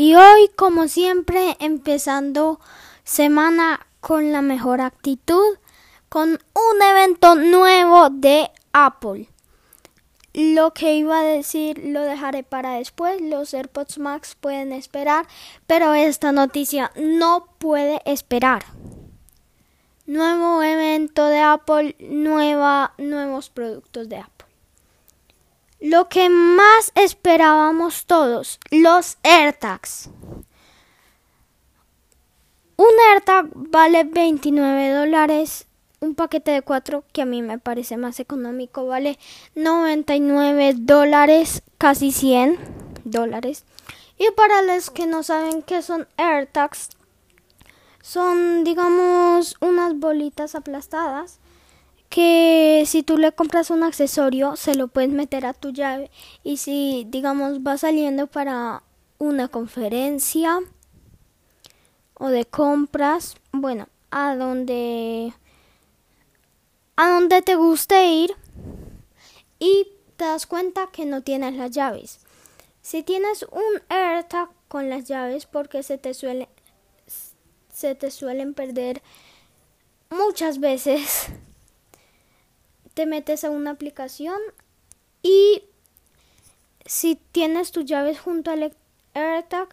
Y hoy, como siempre, empezando semana con la mejor actitud, con un evento nuevo de Apple. Lo que iba a decir lo dejaré para después. Los AirPods Max pueden esperar, pero esta noticia no puede esperar. Nuevo evento de Apple, nueva, nuevos productos de Apple. Lo que más esperábamos todos, los AirTags. Un AirTag vale 29 dólares un paquete de cuatro que a mí me parece más económico vale 99 dólares, casi 100 dólares. Y para los que no saben qué son AirTags, son digamos unas bolitas aplastadas que si tú le compras un accesorio se lo puedes meter a tu llave y si digamos va saliendo para una conferencia o de compras, bueno, a donde a donde te guste ir y te das cuenta que no tienes las llaves. Si tienes un AirTag con las llaves porque se te suele se te suelen perder muchas veces te metes a una aplicación y si tienes tus llaves junto al AirTag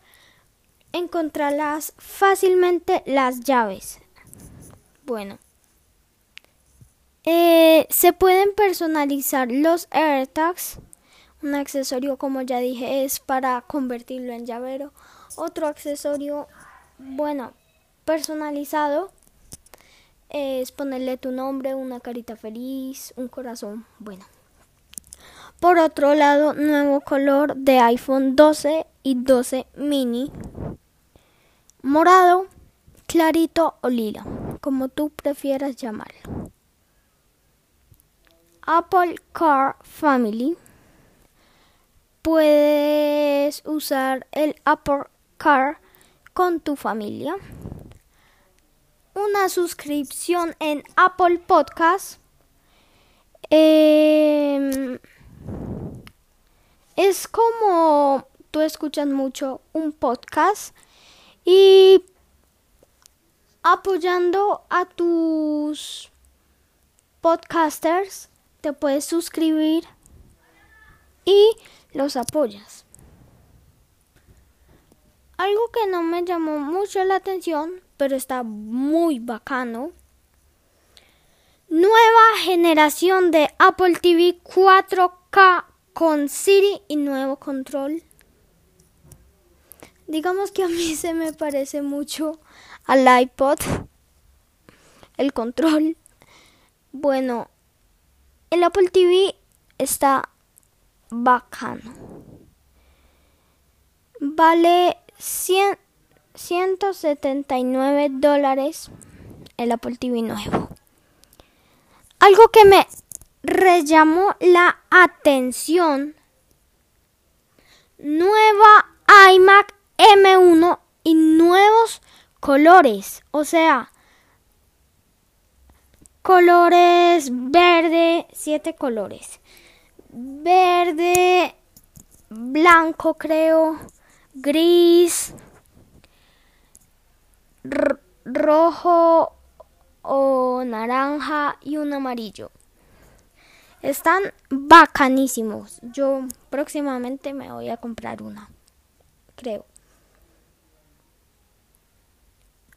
encontrarás fácilmente las llaves. Bueno, eh, se pueden personalizar los AirTags. Un accesorio, como ya dije, es para convertirlo en llavero. Otro accesorio, bueno, personalizado es ponerle tu nombre, una carita feliz, un corazón, bueno. Por otro lado, nuevo color de iPhone 12 y 12 mini. Morado, clarito o lila, como tú prefieras llamarlo. Apple Car Family, puedes usar el Apple Car con tu familia. Una suscripción en Apple Podcast. Em, es como tú escuchas mucho un podcast y apoyando a tus podcasters te puedes suscribir y los apoyas. Algo que no me llamó mucho la atención, pero está muy bacano. Nueva generación de Apple TV 4K con Siri y nuevo control. Digamos que a mí se me parece mucho al iPod. El control. Bueno, el Apple TV está bacano. Vale 100, 179 dólares el Apple TV nuevo. Algo que me rellamó la atención. Nueva iMac M1 y nuevos colores. O sea, colores verde, siete colores. Verde, blanco creo, gris, rojo o naranja y un amarillo. Están bacanísimos. Yo próximamente me voy a comprar una, creo.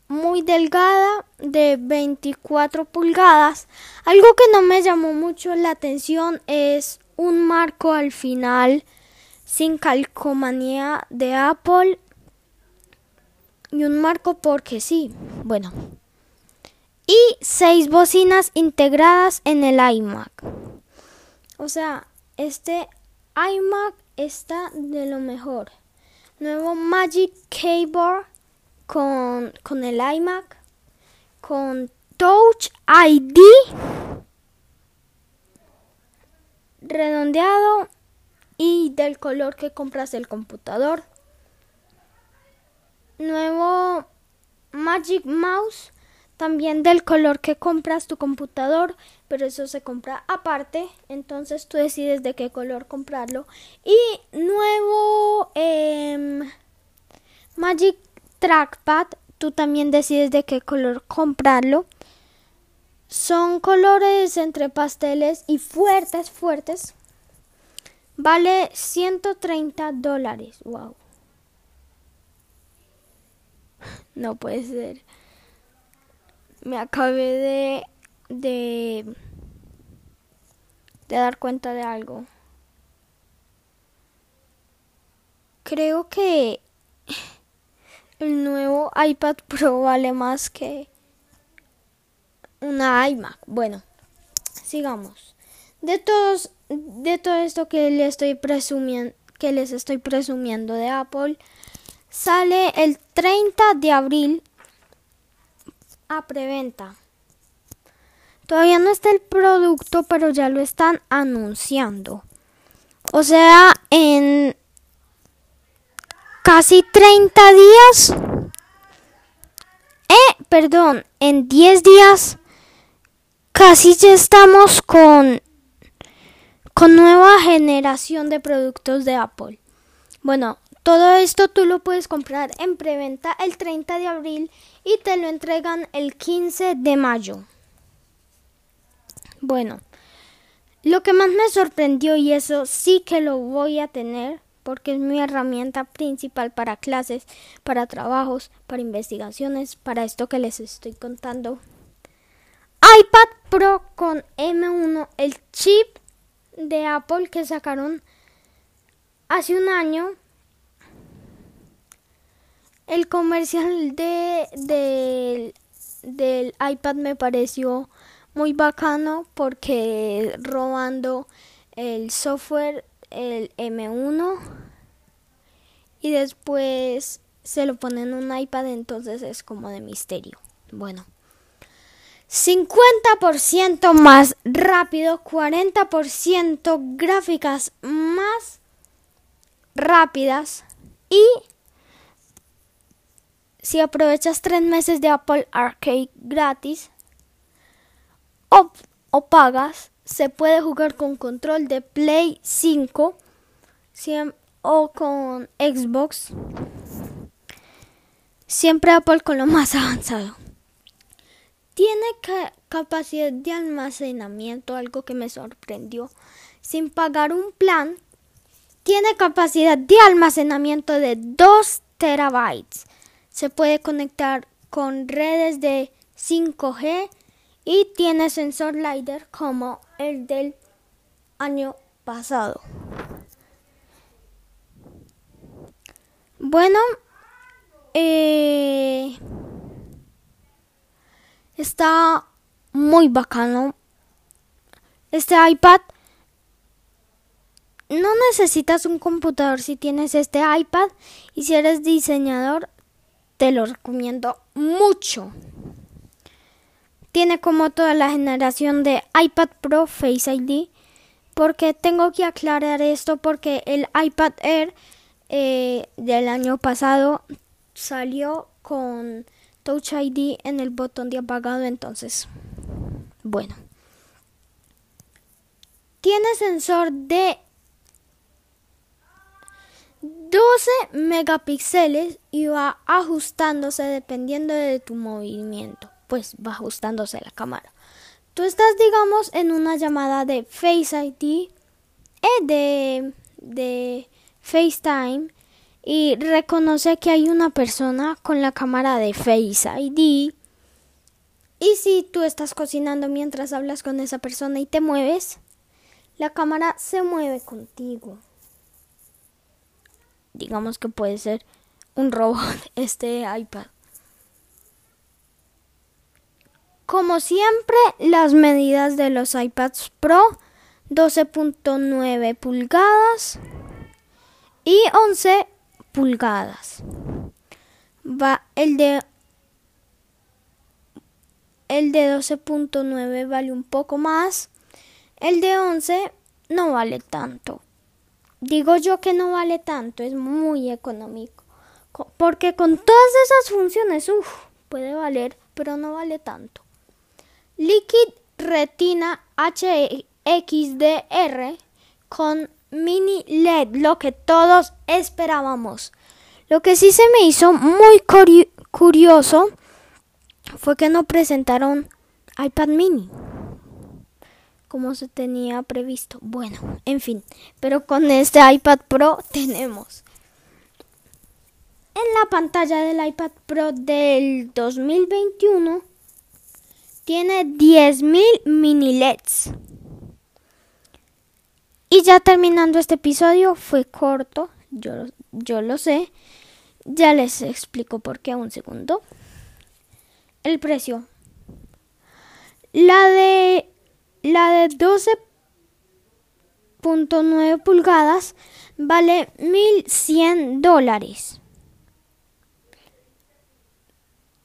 muy delgada de 24 pulgadas. Algo que no me llamó mucho la atención es un marco al final sin calcomanía de Apple y un marco porque sí. Bueno. Y seis bocinas integradas en el iMac. O sea, este iMac está de lo mejor. Nuevo Magic Keyboard con, con el iMac, con Touch ID redondeado y del color que compras el computador. Nuevo Magic Mouse, también del color que compras tu computador, pero eso se compra aparte, entonces tú decides de qué color comprarlo. Y nuevo... Eh, Magic Trackpad, tú también decides de qué color comprarlo. Son colores entre pasteles y fuertes, fuertes. Vale 130 dólares. Wow. No puede ser. Me acabé de, de, de dar cuenta de algo. Creo que el nuevo iPad Pro vale más que una iMac. Bueno, sigamos. De todos, de todo esto que les estoy presumiendo, que les estoy presumiendo de Apple, sale el 30 de abril a preventa. Todavía no está el producto, pero ya lo están anunciando. O sea, en casi 30 días. Eh, perdón, en 10 días casi ya estamos con con nueva generación de productos de Apple. Bueno, todo esto tú lo puedes comprar en preventa el 30 de abril y te lo entregan el 15 de mayo. Bueno, lo que más me sorprendió y eso sí que lo voy a tener porque es mi herramienta principal para clases, para trabajos, para investigaciones, para esto que les estoy contando. iPad Pro con M1, el chip de Apple que sacaron hace un año. El comercial de, del iPad me pareció muy bacano porque robando el software el M1 y después se lo ponen en un iPad, entonces es como de misterio. Bueno, 50% más rápido, 40% gráficas más rápidas y si aprovechas tres meses de Apple Arcade gratis o, o pagas, se puede jugar con control de Play 5 o con Xbox. Siempre Apple con lo más avanzado. Tiene capacidad de almacenamiento, algo que me sorprendió. Sin pagar un plan, tiene capacidad de almacenamiento de 2 terabytes. Se puede conectar con redes de 5G y tiene sensor LiDAR como el del año pasado. Bueno, eh, está muy bacano. Este iPad no necesitas un computador si tienes este iPad y si eres diseñador te lo recomiendo mucho. Tiene como toda la generación de iPad Pro Face ID. Porque tengo que aclarar esto porque el iPad Air eh, del año pasado salió con Touch ID en el botón de apagado. Entonces, bueno. Tiene sensor de 12 megapíxeles y va ajustándose dependiendo de tu movimiento pues va ajustándose la cámara. Tú estás, digamos, en una llamada de Face ID, eh, de, de FaceTime, y reconoce que hay una persona con la cámara de Face ID. Y si tú estás cocinando mientras hablas con esa persona y te mueves, la cámara se mueve contigo. Digamos que puede ser un robot este iPad. Como siempre, las medidas de los iPads Pro 12.9 pulgadas y 11 pulgadas. Va el de el de 12.9 vale un poco más. El de 11 no vale tanto. Digo yo que no vale tanto, es muy económico. Porque con todas esas funciones, uff, puede valer, pero no vale tanto. Liquid Retina HXDR con mini LED, lo que todos esperábamos. Lo que sí se me hizo muy curioso fue que no presentaron iPad mini como se tenía previsto. Bueno, en fin, pero con este iPad Pro tenemos en la pantalla del iPad Pro del 2021 tiene 10.000 mini LEDs. Y ya terminando este episodio, fue corto, yo, yo lo sé. Ya les explico por qué un segundo. El precio. La de la de 12.9 pulgadas vale 1100 dólares.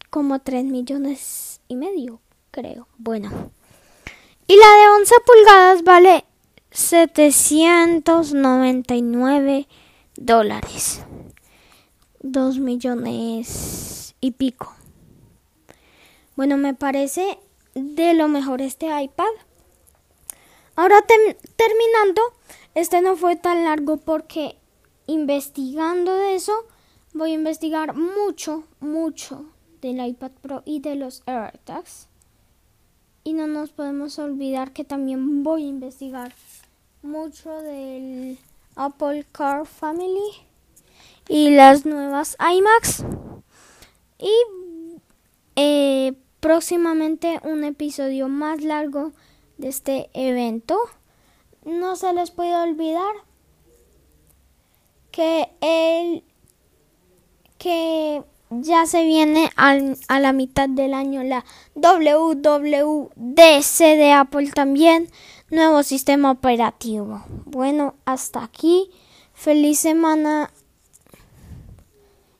Como 3 millones y medio, creo. Bueno. Y la de 11 pulgadas vale 799 dólares. Dos millones y pico. Bueno, me parece de lo mejor este iPad. Ahora terminando, este no fue tan largo porque investigando de eso, voy a investigar mucho, mucho del iPad Pro y de los AirTags. Y no nos podemos olvidar que también voy a investigar mucho del Apple Car Family y las nuevas iMacs. Y eh, próximamente un episodio más largo de este evento. No se les puede olvidar que el que ya se viene a la mitad del año la WWDC de Apple también nuevo sistema operativo. Bueno, hasta aquí. Feliz semana.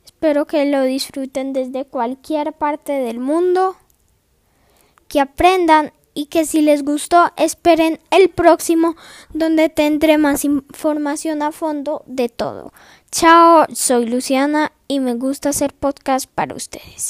Espero que lo disfruten desde cualquier parte del mundo. Que aprendan y que si les gustó esperen el próximo donde tendré más información a fondo de todo. Chao, soy Luciana y me gusta hacer podcast para ustedes.